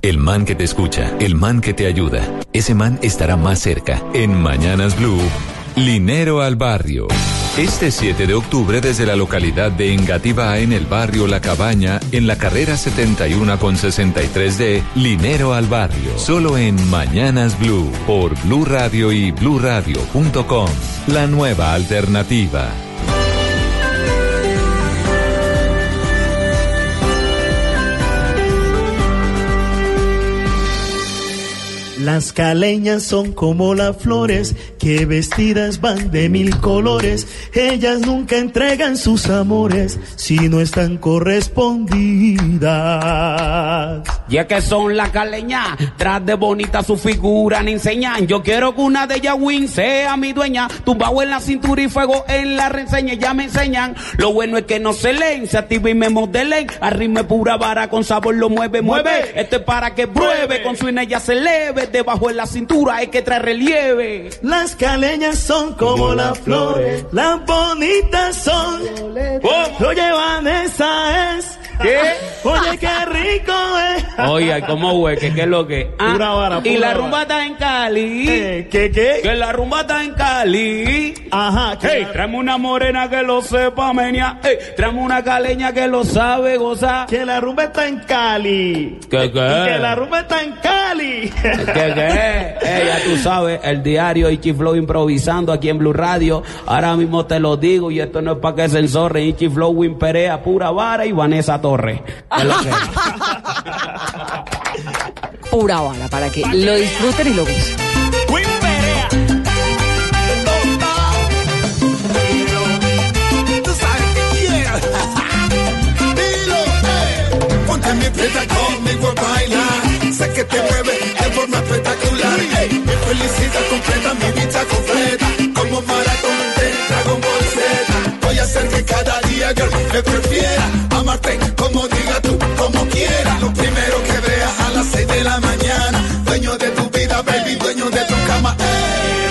El man que te escucha, el man que te ayuda, ese man estará más cerca. En Mañanas Blue, Linero al Barrio. Este 7 de octubre desde la localidad de Engativá en el barrio La Cabaña, en la carrera 71 con 63D, Linero al Barrio. Solo en Mañanas Blue, por Blue Radio y bluradio.com. La nueva alternativa. Las caleñas son como las flores que vestidas van de mil colores. Ellas nunca entregan sus amores si no están correspondidas. Y es que son la caleña, tras de bonita su figura ni enseñan. Yo quiero que una de ellas win sea mi dueña. Tumbado en la cintura y fuego en la reseña, ya me enseñan. Lo bueno es que no se leen, se activa y me modelen. Arrime pura vara con sabor lo mueve, mueve. Este es para que pruebe, con su ella se leve. Debajo en la cintura hay que traer relieve. Las caleñas son como las flores, las bonitas son. Oye, Vanessa es. ¿Qué? Oye, qué rico es. Oye, ¿cómo hueque? ¿Qué es lo que? Ah, Pura vara, y pura la vara. rumba está en Cali. Eh, ¿Qué, qué? Que la rumba está en Cali. Ajá, Hey, la- tráeme una morena que lo sepa, menia. Hey, tráeme una caleña que lo sabe gozar. Que la rumba está en Cali. ¿Qué, Y que la rumba está en Cali. ¿Qué, qué? Eh, ya tú sabes, el diario Ichi Flow improvisando aquí en Blue Radio. Ahora mismo te lo digo y esto no es para que se enzorre. Ichi Flow, Win Perea, Pura Vara y Vanessa Lo que es. Pura bala para que lo disfruten y lo eh. Ponte mi preta conmigo a bailar. Sé que te mueve de forma espectacular. Ey, mi felicidad completa, mi dicha completa. Como maratón de Dragon Ball Z. Voy a hacer que cada día, girl, me prefiera. Amarte como diga tú, como quiera. Lo primero que vea a las 6 de la mañana. Dueño de tu vida, baby, dueño de tu cama. Ey.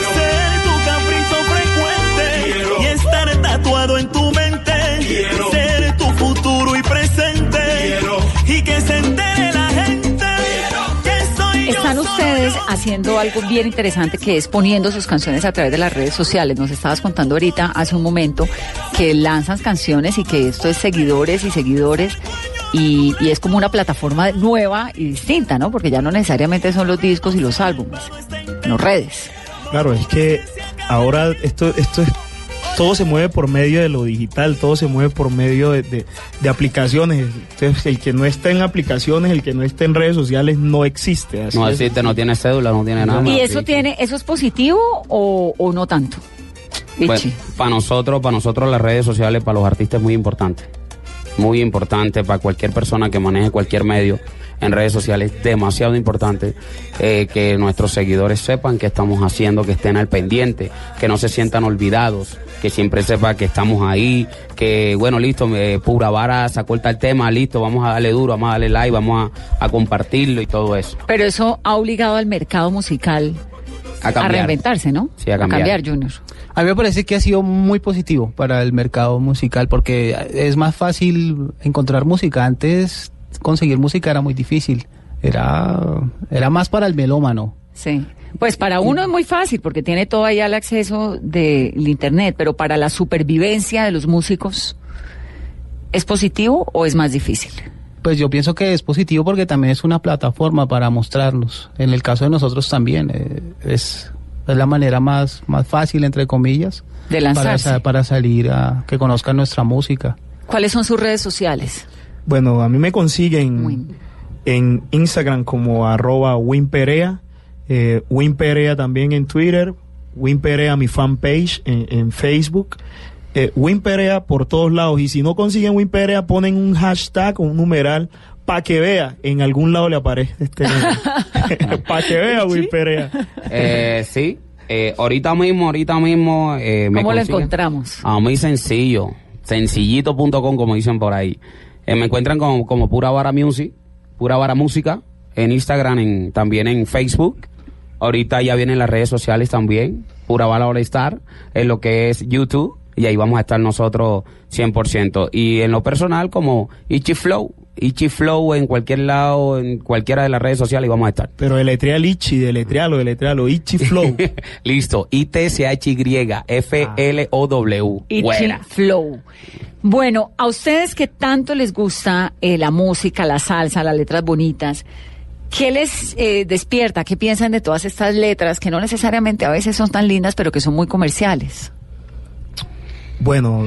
Haciendo algo bien interesante que es poniendo sus canciones a través de las redes sociales. Nos estabas contando ahorita, hace un momento, que lanzan canciones y que esto es seguidores y seguidores. Y, y es como una plataforma nueva y distinta, ¿no? Porque ya no necesariamente son los discos y los álbumes, no redes. Claro, es que ahora esto, esto es todo se mueve por medio de lo digital, todo se mueve por medio de, de- de aplicaciones. Entonces, el que no está en aplicaciones, el que no está en redes sociales, no existe. Así No es. existe, no tiene cédula, no tiene nada. ¿Y eso tiene, eso es positivo o, o no tanto? Richie. para nosotros, para nosotros las redes sociales, para los artistas es muy importante. Muy importante para cualquier persona que maneje cualquier medio en redes sociales, demasiado importante eh, que nuestros seguidores sepan qué estamos haciendo, que estén al pendiente, que no se sientan olvidados, que siempre sepa que estamos ahí, que bueno, listo, eh, pura vara sacó el tal tema, listo, vamos a darle duro, vamos a darle like, vamos a, a compartirlo y todo eso. Pero eso ha obligado al mercado musical A a, cambiar. reinventarse, ¿no? Sí, a cambiar. Junior. A mí me parece que ha sido muy positivo para el mercado musical porque es más fácil encontrar música. Antes conseguir música era muy difícil. Era, era más para el melómano. Sí. Pues para uno es muy fácil porque tiene todo ahí al acceso del internet, pero para la supervivencia de los músicos, ¿es positivo o es más difícil? Pues yo pienso que es positivo porque también es una plataforma para mostrarnos. En el caso de nosotros también eh, es, es la manera más, más fácil, entre comillas, De lanzarse. para salir a que conozcan nuestra música. ¿Cuáles son sus redes sociales? Bueno, a mí me consiguen en Instagram como arroba winperea, eh, winperea también en Twitter, winperea mi fanpage en, en Facebook, eh, winperea por todos lados y si no consiguen winperea ponen un hashtag o un numeral para que vea, en algún lado le aparece este para que vea winperea. Eh, sí, Eh, ahorita mismo, ahorita mismo. Eh, me ¿Cómo lo consiguen- encontramos? Ah, muy sencillo. Sencillito.com, como dicen por ahí. Eh, me encuentran como, como Pura Vara Music, Pura Vara Música, en Instagram, en, también en Facebook. Ahorita ya vienen las redes sociales también, Pura Vara All Star, en lo que es YouTube, y ahí vamos a estar nosotros 100%. Y en lo personal, como Ichi Flow, Ichi Flow en cualquier lado, en cualquiera de las redes sociales, y vamos a estar. Pero deletrea Ichi, deletrealo, deletrealo, Ichi Flow. Listo, I-T-C-H-Y, F-L-O-W. Ichi. Flow. Bueno, a ustedes que tanto les gusta eh, la música, la salsa, las letras bonitas, ¿qué les eh, despierta? ¿Qué piensan de todas estas letras que no necesariamente a veces son tan lindas, pero que son muy comerciales? Bueno,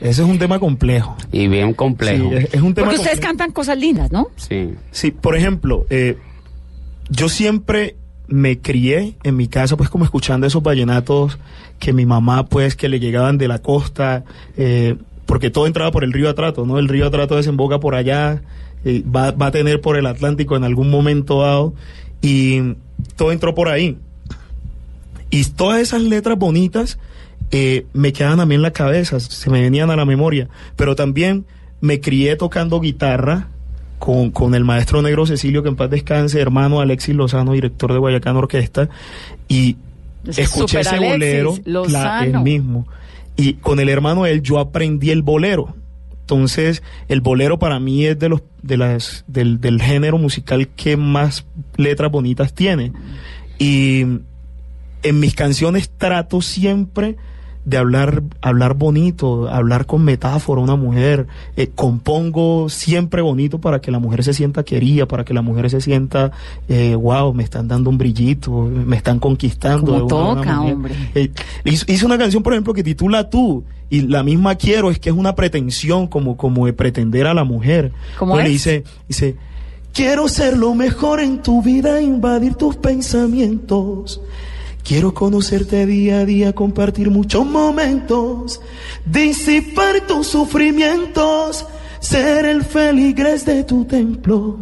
ese es un tema complejo. Y bien complejo. Sí, es, es un tema Porque ustedes complejo. cantan cosas lindas, ¿no? Sí. Sí, por ejemplo, eh, yo siempre me crié en mi casa pues como escuchando esos vallenatos que mi mamá pues que le llegaban de la costa, eh, porque todo entraba por el río Atrato, ¿no? El río Atrato desemboca por allá, eh, va, va a tener por el Atlántico en algún momento dado y todo entró por ahí. Y todas esas letras bonitas eh, me quedaban a mí en la cabeza, se me venían a la memoria. Pero también me crié tocando guitarra con, con el maestro negro Cecilio, que en paz descanse, hermano Alexis Lozano, director de Guayacán Orquesta. Y escuché super ese Alexis bolero, la- el mismo. Y con el hermano él yo aprendí el bolero. Entonces, el bolero para mí es de los de las del, del género musical que más letras bonitas tiene. Y en mis canciones trato siempre de hablar, hablar bonito, hablar con metáfora a una mujer. Eh, compongo siempre bonito para que la mujer se sienta querida, para que la mujer se sienta, eh, wow, me están dando un brillito, me están conquistando. Como de una toca, hombre. Eh, hice, una canción, por ejemplo, que titula Tú, y la misma quiero, es que es una pretensión como, como de pretender a la mujer. ¿Cómo Entonces le es? dice, dice, quiero ser lo mejor en tu vida, invadir tus pensamientos. Quiero conocerte día a día, compartir muchos momentos, disipar tus sufrimientos, ser el feligres de tu templo.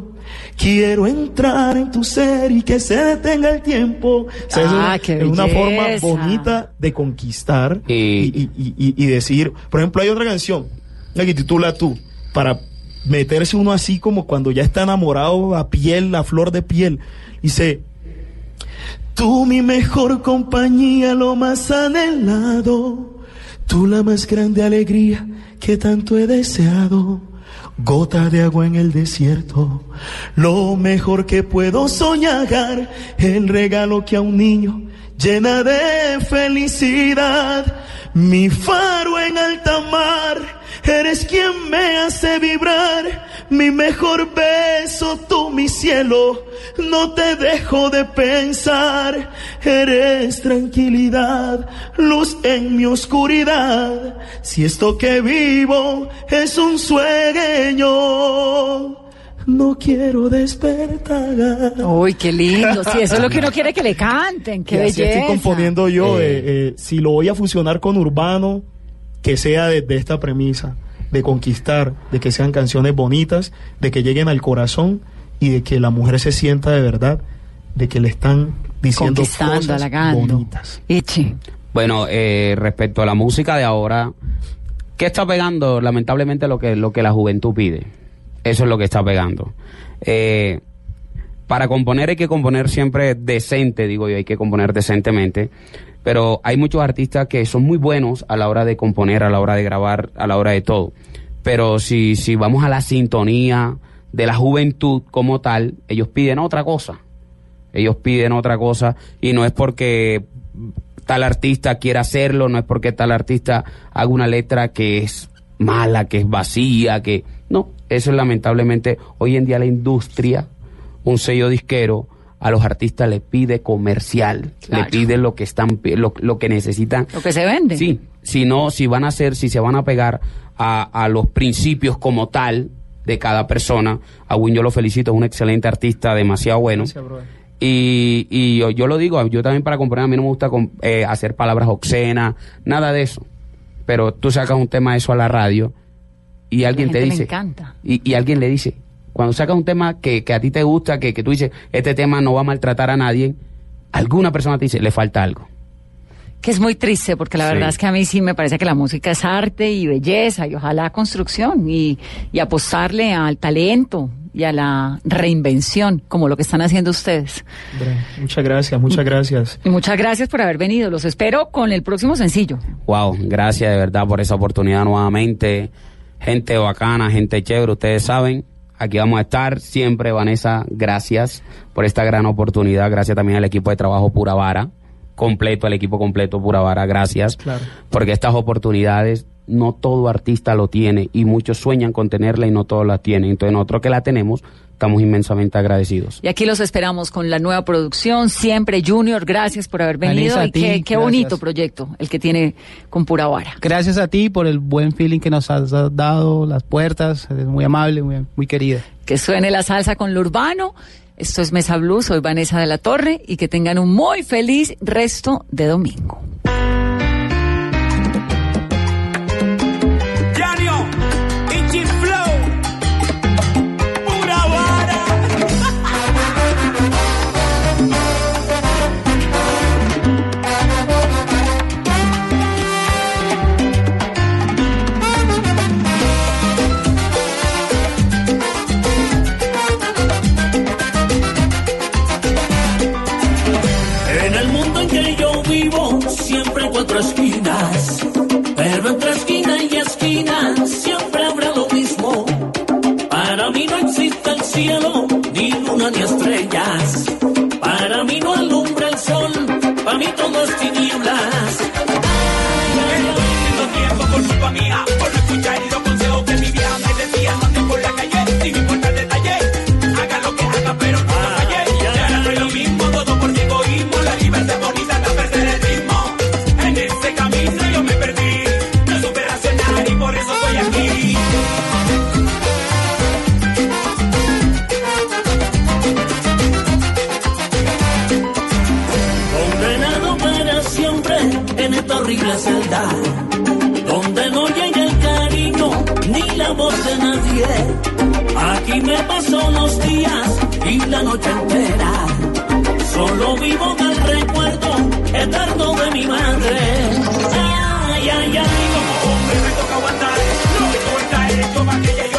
Quiero entrar en tu ser y que se detenga el tiempo. O sea, eso Ah, es- qué es una forma bonita de conquistar y, y- y- y- y decir, por ejemplo, hay otra canción la que titula Tú, para meterse uno así como cuando ya está enamorado a piel, a flor de piel. Dice, Tú mi mejor compañía, lo más anhelado. Tú la más grande alegría que tanto he deseado. Gota de agua en el desierto, lo mejor que puedo soñar, el regalo que a un niño llena de felicidad. Mi faro en alta mar, eres quien me hace vibrar. Mi mejor beso, tú mi cielo, no te dejo de pensar. Eres tranquilidad, luz en mi oscuridad. Si esto que vivo es un sueño, no quiero despertar. Uy, qué lindo. Sí, eso es lo que uno quiere que le canten. Qué Y así belleza. estoy componiendo yo. eh, eh, si lo voy a fusionar con urbano, que sea desde esta premisa de conquistar, de que sean canciones bonitas, de que lleguen al corazón y de que la mujer se sienta de verdad, de que le están diciendo cosas halagando. bonitas. Ichi. Bueno, eh, respecto a la música de ahora, ¿qué está pegando? Lamentablemente lo que, lo que la juventud pide. Eso es lo que está pegando. Eh, para componer hay que componer siempre decente, digo yo, hay que componer decentemente. Pero hay muchos artistas que son muy buenos a la hora de componer, a la hora de grabar, a la hora de todo. Pero si, si vamos a la sintonía de la juventud como tal, ellos piden otra cosa. Ellos piden otra cosa y no es porque tal artista quiera hacerlo, no es porque tal artista haga una letra que es mala, que es vacía, que no, eso es lamentablemente hoy en día la industria, un sello disquero a los artistas le pide comercial, Claro. le pide lo que están lo, lo que necesitan. Lo que se vende. Sí, si no, si van a hacer, si se van a pegar a, a los principios como tal de cada persona, a Win yo lo felicito, es un excelente artista, demasiado bueno. Y, y yo, yo lo digo, yo también para componer, a mí no me gusta eh, hacer palabras obscenas, nada de eso. Pero tú sacas un tema de eso a la radio y alguien La te gente dice, encanta. y, y alguien le dice, cuando sacas un tema que, que a ti te gusta, que, que tú dices, este tema no va a maltratar a nadie, alguna persona te dice, le falta algo. Que es muy triste porque la Sí. verdad es que a mí sí me parece que la música es arte y belleza y ojalá construcción y, y apostarle al talento y a la reinvención como lo que están haciendo ustedes. Muchas gracias, muchas gracias. Y muchas gracias por haber venido. Los espero con el próximo sencillo. Wow, gracias de verdad por esa oportunidad nuevamente. Gente bacana, gente chévere, ustedes saben. Aquí vamos a estar siempre, Vanessa. Gracias por esta gran oportunidad. Gracias también al equipo de trabajo Pura Vara. Completo, al equipo completo Pura Vara. Gracias. Claro. Porque estas oportunidades no todo artista lo tiene y muchos sueñan con tenerla y no todos la tienen. Entonces nosotros que la tenemos estamos inmensamente agradecidos. Y aquí los esperamos con la nueva producción, siempre Junior. Gracias por haber venido Vanessa, a y ti, qué, bonito proyecto el que tiene con Pura Vara. Gracias a ti por el buen feeling que nos has dado, las puertas. Eres muy amable, muy, muy querida. Que suene la salsa con lo urbano. Esto es Mesa Blue, soy Vanessa de la Torre y que tengan un muy feliz resto de domingo. Esquina siempre habrá lo mismo. Para mí no existe el cielo, ni luna ni estrellas. Para mí no alumbra el sol, para mí todo es tinieblas. Perdiendo tiempo por culpa mía, por no escuchar los consejos que mi vieja me decía. Ande por la calle, sin importar horrible celda, donde no llega el cariño ni la voz de nadie. Aquí me paso los días y la noche entera, solo vivo del recuerdo eterno de mi madre. Ay, ay, ay, Como hombre me toca aguantar. No importa el hecho para que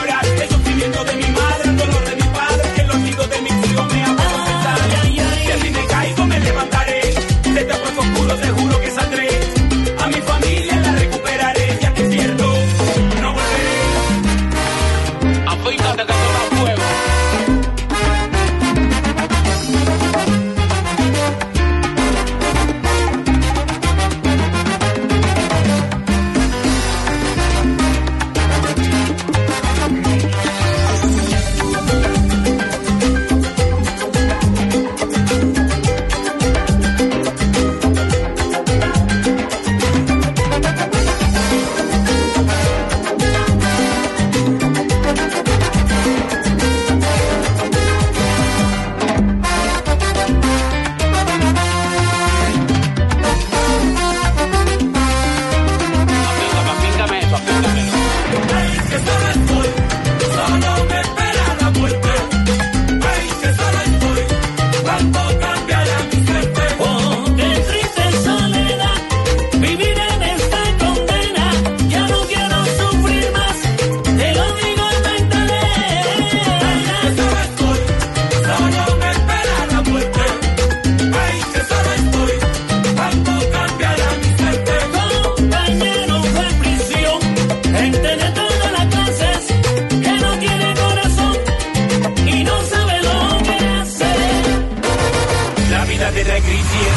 grite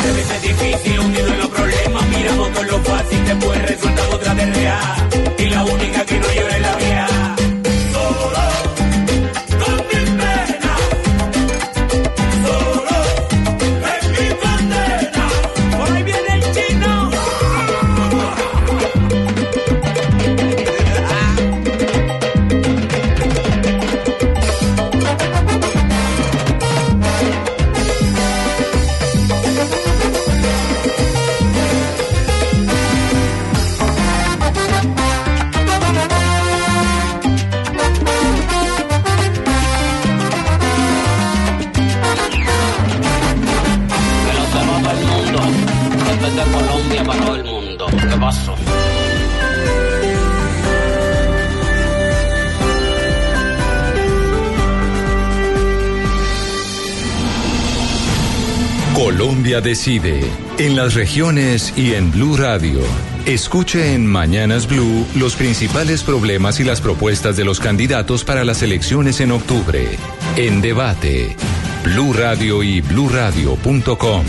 En las regiones y en Blue Radio. Escuche en Mañanas Blue los principales problemas y las propuestas de los candidatos para las elecciones en octubre. En debate. Blue Radio y bluradio.com.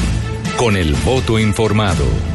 Con el voto informado.